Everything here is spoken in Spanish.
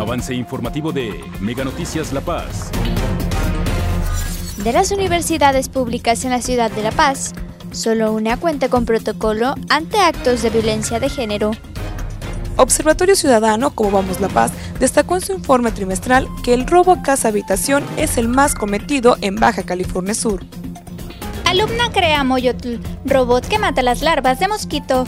Avance informativo de Mega Noticias La Paz. De las universidades públicas en la ciudad de La Paz, solo una cuenta con protocolo ante actos de violencia de género. Observatorio Ciudadano, como Vamos La Paz, destacó en su informe trimestral que el robo a casa-habitación es el más cometido en Baja California Sur. Alumna crea Moyotl, robot que mata las larvas de mosquito.